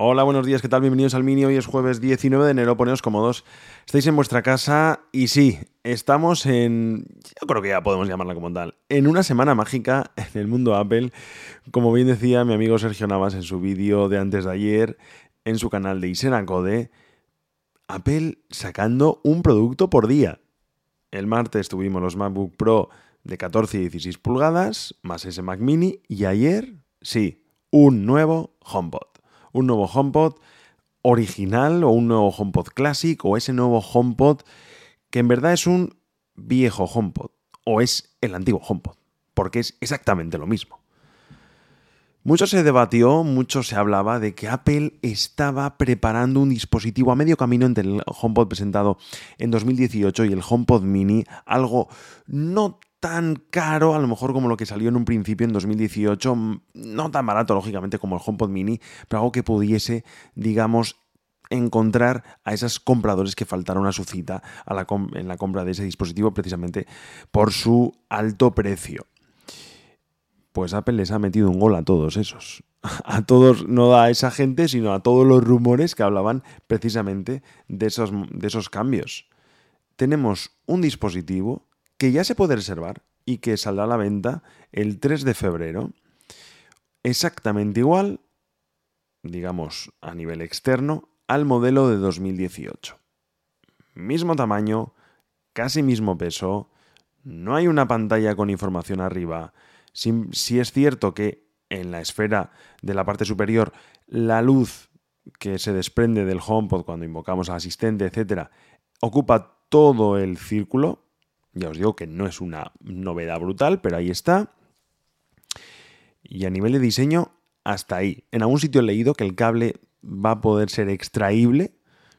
Hola, buenos días, ¿qué tal? Bienvenidos al Mini. Hoy es jueves 19 de enero, poneos cómodos. Estáis en vuestra casa y sí, estamos en... Yo creo que ya podemos llamarla como tal. En una semana mágica en el mundo Apple. Como bien decía mi amigo Sergio Navas en su vídeo de antes de ayer, en su canal de Isena Code, Apple sacando un producto por día. El martes tuvimos los MacBook Pro de 14 y 16 pulgadas, más ese Mac Mini, y ayer, sí, un nuevo HomePod un nuevo HomePod original o un nuevo HomePod Classic o ese nuevo HomePod que en verdad es un viejo HomePod o es el antiguo HomePod, porque es exactamente lo mismo. Mucho se debatió, mucho se hablaba de que Apple estaba preparando un dispositivo a medio camino entre el HomePod presentado en 2018 y el HomePod Mini, algo no tan caro, a lo mejor como lo que salió en un principio en 2018, no tan barato, lógicamente, como el HomePod Mini, pero algo que pudiese, digamos, encontrar a esos compradores que faltaron a su cita en la compra de ese dispositivo precisamente por su alto precio. Pues Apple les ha metido un gol a todos esos. A todos, no a esa gente, sino a todos los rumores que hablaban precisamente de esos, de esos cambios. Tenemos un dispositivo que ya se puede reservar y que saldrá a la venta el 3 de febrero. Exactamente igual, digamos a nivel externo, al modelo de 2018. Mismo tamaño, casi mismo peso, no hay una pantalla con información arriba. Si, es cierto que en la esfera de la parte superior la luz que se desprende del HomePod cuando invocamos al asistente, etcétera, ocupa todo el círculo, ya os digo que no es una novedad brutal, pero ahí está. Y a nivel de diseño, hasta ahí. En algún sitio he leído que el cable va a poder ser extraíble.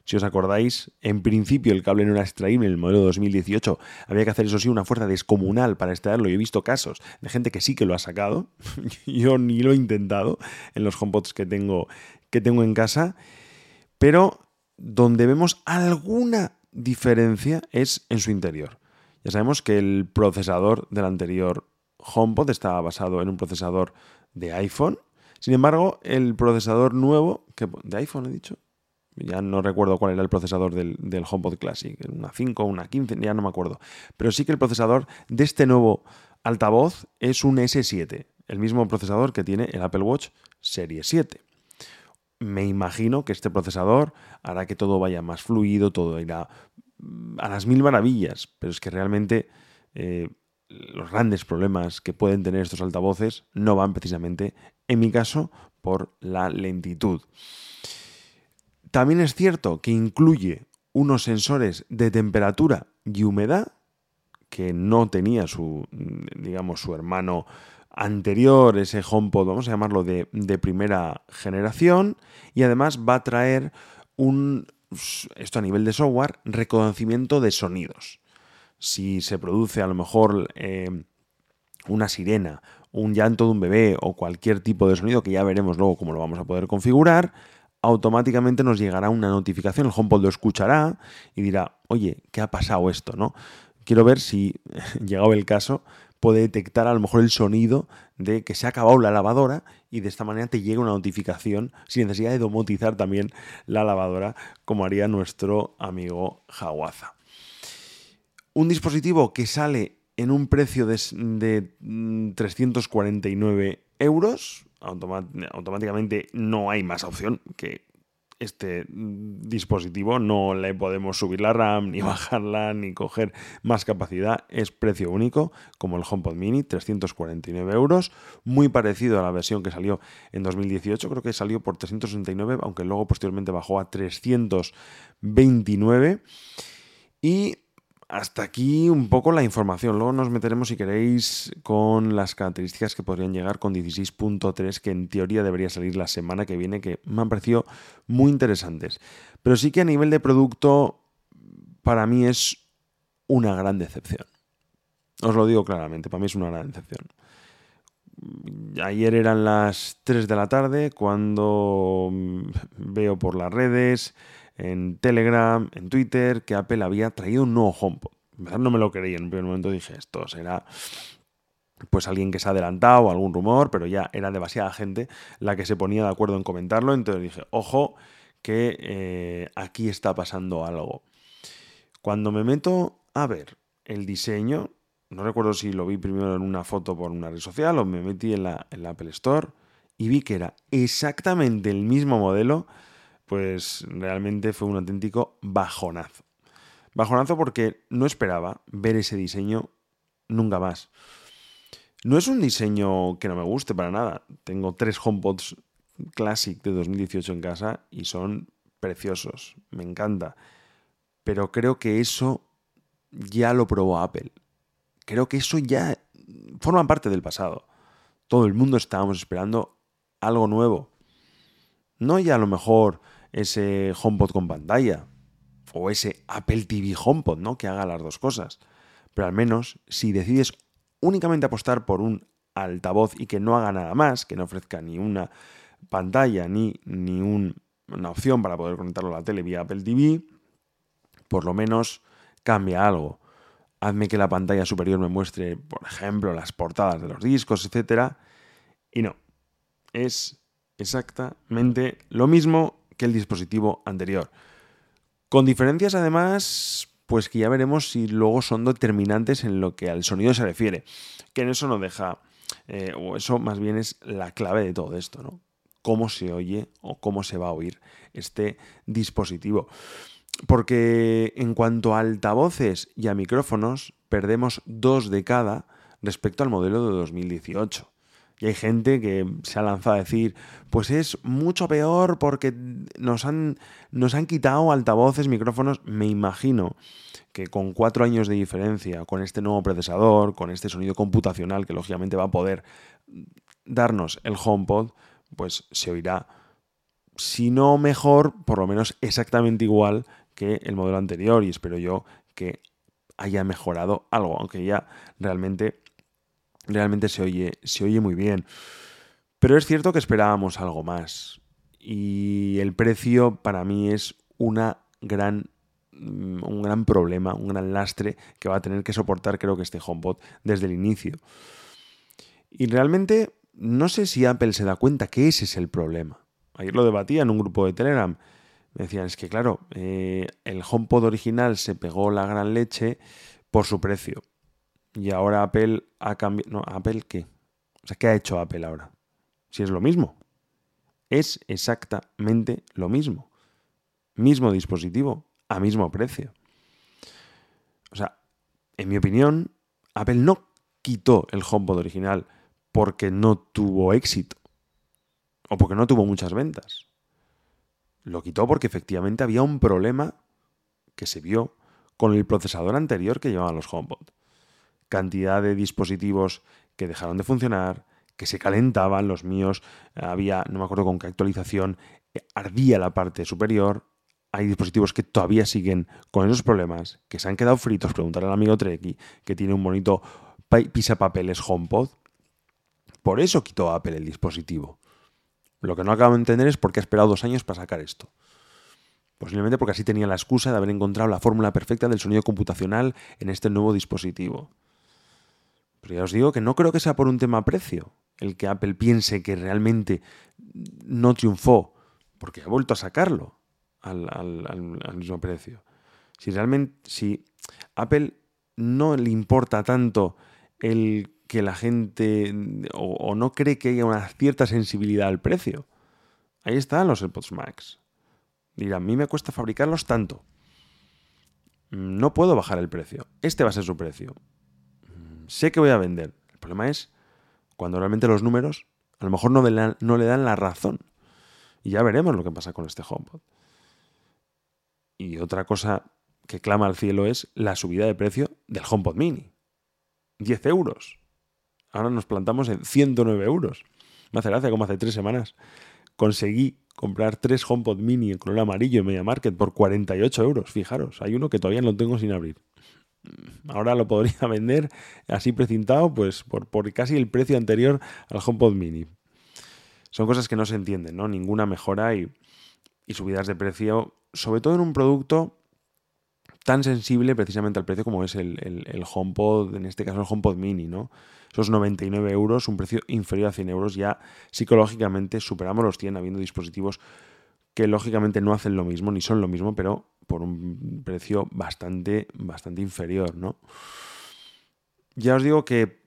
Si os acordáis, en principio el cable no era extraíble en el modelo 2018. Había que hacer, eso sí, una fuerza descomunal para extraerlo. Yo he visto casos de gente que sí que lo ha sacado. Yo ni lo he intentado en los HomePods que tengo, que tengo en casa. Pero donde vemos alguna diferencia es en su interior. Ya sabemos que el procesador del anterior HomePod estaba basado en un procesador de iPhone. Sin embargo, el procesador nuevo, que, de iPhone he dicho, ya no recuerdo cuál era el procesador del, del, HomePod Classic, una 5, una 15, ya no me acuerdo. Pero sí que el procesador de este nuevo altavoz es un S7, el mismo procesador que tiene el Apple Watch Serie 7. Me imagino que este procesador hará que todo vaya más fluido, todo irá a las mil maravillas, pero es que realmente eh, los grandes problemas que pueden tener estos altavoces no van precisamente, en mi caso, por la lentitud. También es cierto que incluye unos sensores de temperatura y humedad que no tenía su, digamos, su hermano anterior, ese HomePod, vamos a llamarlo de, de primera generación, y además va a traer un esto a nivel de software, reconocimiento de sonidos. Si se produce a lo mejor eh, una sirena, un llanto de un bebé o cualquier tipo de sonido, que ya veremos luego cómo lo vamos a poder configurar, automáticamente nos llegará una notificación, el HomePod lo escuchará y dirá, oye, ¿qué ha pasado esto? ¿no? Quiero ver si, llegado el caso, puede detectar a lo mejor el sonido de que se ha acabado la lavadora y de esta manera te llega una notificación sin necesidad de domotizar también la lavadora como haría nuestro amigo Hawaza. Un dispositivo que sale en un precio de, 349 mm, euros, automáticamente no hay más opción que este dispositivo no le podemos subir la RAM, ni bajarla, ni coger más capacidad. Es precio único, como el HomePod Mini, 349 euros. Muy parecido a la versión que salió en 2018. Creo que salió por 369, aunque luego posteriormente bajó a 329. Y hasta aquí un poco la información. Luego nos meteremos, si queréis, con las características que podrían llegar con 16.3, que en teoría debería salir la semana que viene, que me han parecido muy interesantes. Pero sí que a nivel de producto, para mí es una gran decepción. Os lo digo claramente, para mí es una gran decepción. Ayer eran las 3 de la tarde cuando veo por las redes en Telegram, en Twitter, que Apple había traído un nuevo HomePod. No me lo creía, en un primer momento dije, esto será pues alguien que se ha adelantado, algún rumor, pero ya era demasiada gente la que se ponía de acuerdo en comentarlo, entonces dije, ojo, que eh, aquí está pasando algo. Cuando me meto a ver el diseño, no recuerdo si lo vi primero en una foto por una red social o me metí en la, en la Apple Store y vi que era exactamente el mismo modelo pues realmente fue un auténtico bajonazo. Bajonazo porque no esperaba ver ese diseño nunca más. No es un diseño que no me guste para nada. Tengo tres HomePods Classic de 2018 en casa y son preciosos. Me encanta. Pero creo que eso ya lo probó Apple. Creo que eso ya forma parte del pasado. Todo el mundo estábamos esperando algo nuevo. No ya a lo mejor ese HomePod con pantalla o ese Apple TV HomePod, ¿no? Que haga las dos cosas. Pero al menos si decides únicamente apostar por un altavoz y que no haga nada más, que no ofrezca ni una pantalla ni, ni una opción para poder conectarlo a la tele vía Apple TV, por lo menos cambia algo. Hazme que la pantalla superior me muestre, por ejemplo, las portadas de los discos, etc. Y no, es exactamente lo mismo que el dispositivo anterior. Con diferencias además, pues que ya veremos si luego son determinantes en lo que al sonido se refiere. Que en eso no deja, eh, o eso más bien es la clave de todo esto, ¿no? Cómo se oye o cómo se va a oír este dispositivo. Porque en cuanto a altavoces y a micrófonos, perdemos dos de cada respecto al modelo de 2018. Y hay gente que se ha lanzado a decir, pues es mucho peor porque nos han, nos han quitado altavoces, micrófonos. Me imagino que con cuatro años de diferencia, con este nuevo procesador, con este sonido computacional que lógicamente va a poder darnos el HomePod, pues se oirá, si no mejor, por lo menos exactamente igual que el modelo anterior. Y espero yo que haya mejorado algo, aunque ya realmente realmente se oye, se oye muy bien. Pero es cierto que esperábamos algo más. Y el precio para mí es una gran, mm, un gran problema, un gran lastre que va a tener que soportar creo que este HomePod desde el inicio. Y realmente no sé si Apple se da cuenta que ese es el problema. Ayer lo debatía en un grupo de Telegram. Me decían, es que claro, eh, el HomePod original se pegó la gran leche por su precio. Y ahora Apple ha cambiado. No, ¿Apple qué? O sea, ¿qué ha hecho Apple ahora? Si es lo mismo. Es exactamente lo mismo. Mismo dispositivo, a mismo precio. O sea, en mi opinión, Apple no quitó el HomePod original porque no tuvo éxito o porque no tuvo muchas ventas. Lo quitó porque efectivamente había un problema que se vio con el procesador anterior que llevaban los HomePod cantidad de dispositivos que dejaron de funcionar, que se calentaban, los míos, había, no me acuerdo con qué actualización, eh, ardía la parte superior. Hay dispositivos que todavía siguen con esos problemas, que se han quedado fritos. Preguntar al amigo Treki, que tiene un bonito pisapapeles HomePod. Por eso quitó Apple el dispositivo. Lo que no acabo de entender es por qué ha esperado dos años para sacar esto. Posiblemente porque así tenía la excusa de haber encontrado la fórmula perfecta del sonido computacional en este nuevo dispositivo. Pero ya os digo que no creo que sea por un tema precio el que Apple piense que realmente no triunfó, porque ha vuelto a sacarlo al, mismo precio. Si realmente, si Apple no le importa tanto el que la gente o, o, no cree que haya una cierta sensibilidad al precio. Ahí están los AirPods Max. Dirá, a mí me cuesta fabricarlos tanto. No puedo bajar el precio. Este va a ser su precio sé que voy a vender. El problema es cuando realmente los números a lo mejor no, le dan la razón. Y ya veremos lo que pasa con este HomePod. Y otra cosa que clama al cielo es la subida de precio del HomePod Mini. 10 euros. Ahora nos plantamos en 109 euros. Me hace gracia como hace tres semanas conseguí comprar tres HomePod Mini en color amarillo en Media Market por 48 euros. Fijaros, hay uno que todavía no tengo sin abrir. Ahora lo podría vender así precintado, pues por, casi el precio anterior al HomePod Mini. Son cosas que no se entienden, ¿no? Ninguna mejora y, y subidas de precio, sobre todo en un producto tan sensible precisamente al precio como es el, el, HomePod, en este caso el HomePod Mini, ¿no? Esos 99 euros, un precio inferior a 100 euros, ya psicológicamente superamos los 100 habiendo dispositivos que lógicamente no hacen lo mismo ni son lo mismo, pero por un precio bastante, bastante inferior, ¿no? Ya os digo que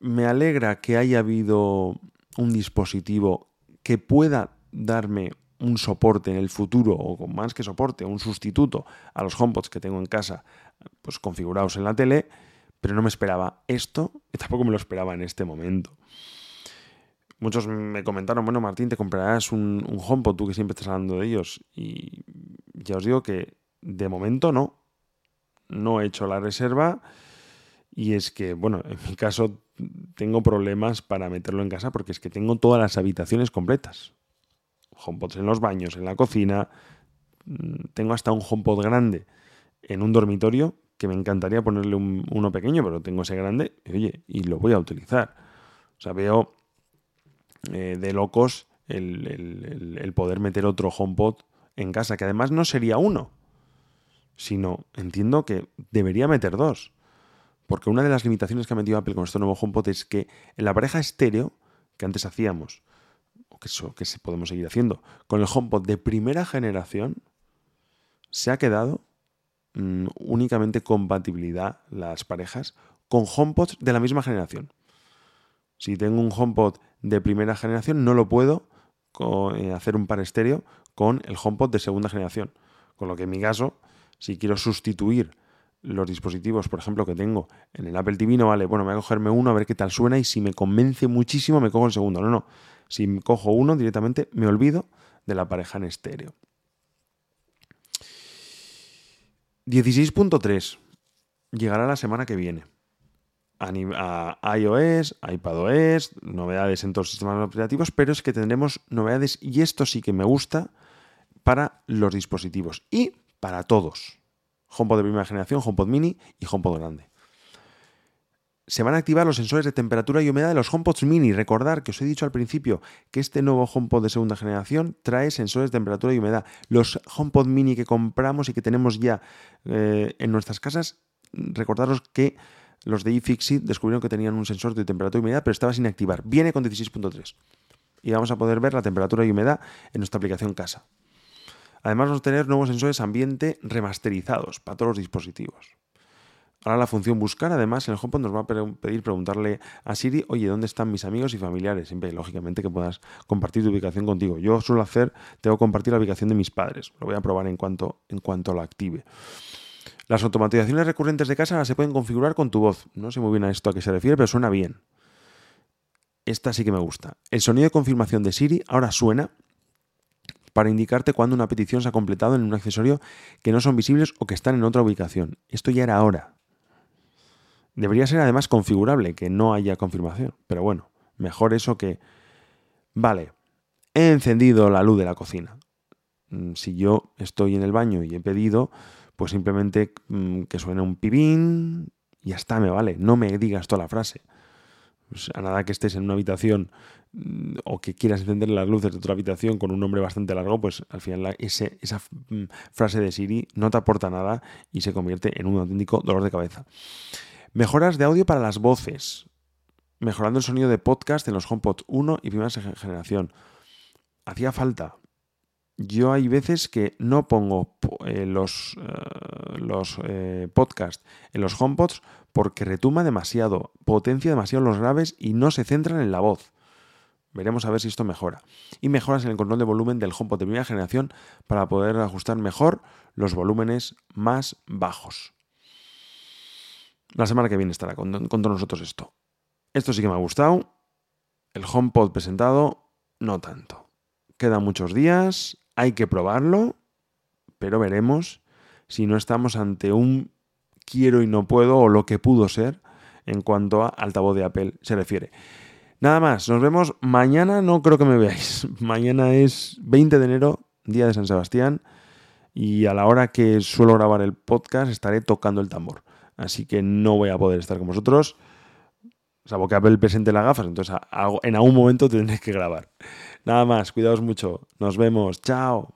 me alegra que haya habido un dispositivo que pueda darme un soporte en el futuro, o más que soporte, un sustituto a los HomePods que tengo en casa, pues configurados en la tele, pero no me esperaba esto y tampoco me lo esperaba en este momento. Muchos me comentaron, bueno, Martín, te comprarás un, un HomePod, tú que siempre estás hablando de ellos. Y ya os digo que de momento no. No he hecho la reserva. Y es que, bueno, en mi caso tengo problemas para meterlo en casa porque es que tengo todas las habitaciones completas. HomePods en los baños, en la cocina. Mm, tengo hasta un HomePod grande en un dormitorio que me encantaría ponerle uno pequeño, pero tengo ese grande y, oye, y lo voy a utilizar. O sea, veo eh, de locos el, el, poder meter otro HomePod en casa, que además no sería uno, sino entiendo que debería meter dos. Porque una de las limitaciones que ha metido Apple con este nuevo HomePod es que en la pareja estéreo que antes hacíamos, que eso que podemos seguir haciendo, con el HomePod de primera generación, se ha quedado mm, únicamente compatibilidad las parejas con HomePods de la misma generación. Si tengo un HomePod de primera generación, no lo puedo eh, hacer un par estéreo con el HomePod de segunda generación. Con lo que en mi caso, si quiero sustituir los dispositivos, por ejemplo, que tengo en el Apple TV, no vale, bueno, me voy a cogerme uno a ver qué tal suena y si me convence muchísimo me cojo el segundo. No, no. Si me cojo uno directamente me olvido de la pareja en estéreo. 16.3 llegará la semana que viene. A, iOS, iPadOS, novedades en todos los sistemas operativos, pero es que tendremos novedades y esto sí que me gusta para los dispositivos y para todos. HomePod de primera generación, HomePod mini y HomePod grande se van a activar los sensores de temperatura y humedad de los HomePods mini. Recordar que os he dicho al principio que este nuevo HomePod de segunda generación trae sensores de temperatura y humedad. Los HomePod mini que compramos y que tenemos ya eh, en nuestras casas, recordaros que los de iFixit descubrieron que tenían un sensor de temperatura y humedad, pero estaba sin activar. Viene con 16.3. Y vamos a poder ver la temperatura y humedad en nuestra aplicación casa. Además vamos a tener nuevos sensores ambiente remasterizados para todos los dispositivos. Ahora la función buscar, además, en el HomePod nos va a pedir preguntarle a Siri, oye, ¿dónde están mis amigos y familiares? Siempre, lógicamente, que puedas compartir tu ubicación contigo. Yo suelo hacer, tengo que compartir la ubicación de mis padres. Lo voy a probar en cuanto, en cuanto lo active. Las automatizaciones recurrentes de casa se pueden configurar con tu voz. No sé muy bien a esto a qué se refiere, pero suena bien. Esta sí que me gusta. El sonido de confirmación de Siri ahora suena para indicarte cuando una petición se ha completado en un accesorio que no son visibles o que están en otra ubicación. Esto ya era ahora. Debería ser además configurable, que no haya confirmación. Pero bueno, mejor eso que... Vale, he encendido la luz de la cocina. Mm, si yo estoy en el baño y he pedido, pues simplemente mm, que suene un pibín y ya está, me vale. No me digas toda la frase. Pues a nada que estés en una habitación mm, o que quieras encender las luces de otra habitación con un nombre bastante largo, pues al final esa frase de Siri no te aporta nada y se convierte en un auténtico dolor de cabeza. Mejoras de audio para las voces. Mejorando el sonido de podcast en los HomePod 1 y primera generación. Hacía falta. Yo hay veces que no pongo eh, los, eh, los eh, podcasts en los HomePods porque retuma demasiado, potencia demasiado los graves y no se centran en la voz. Veremos a ver si esto mejora. Y mejoras en el control de volumen del HomePod de primera generación para poder ajustar mejor los volúmenes más bajos. La semana que viene estará con, todos nosotros esto. Esto sí que me ha gustado. El HomePod presentado, no tanto. Quedan muchos días, hay que probarlo, pero veremos si no estamos ante un quiero y no puedo o lo que pudo ser en cuanto a altavoz de Apple se refiere. Nada más, nos vemos mañana, no creo que me veáis. Mañana es 20 de enero, día de San Sebastián, y a la hora que suelo grabar el podcast estaré tocando el tambor. Así que no voy a poder estar con vosotros, salvo que Apple presente las gafas, entonces en algún momento tendré que grabar. Nada más, cuidaos mucho, nos vemos, chao.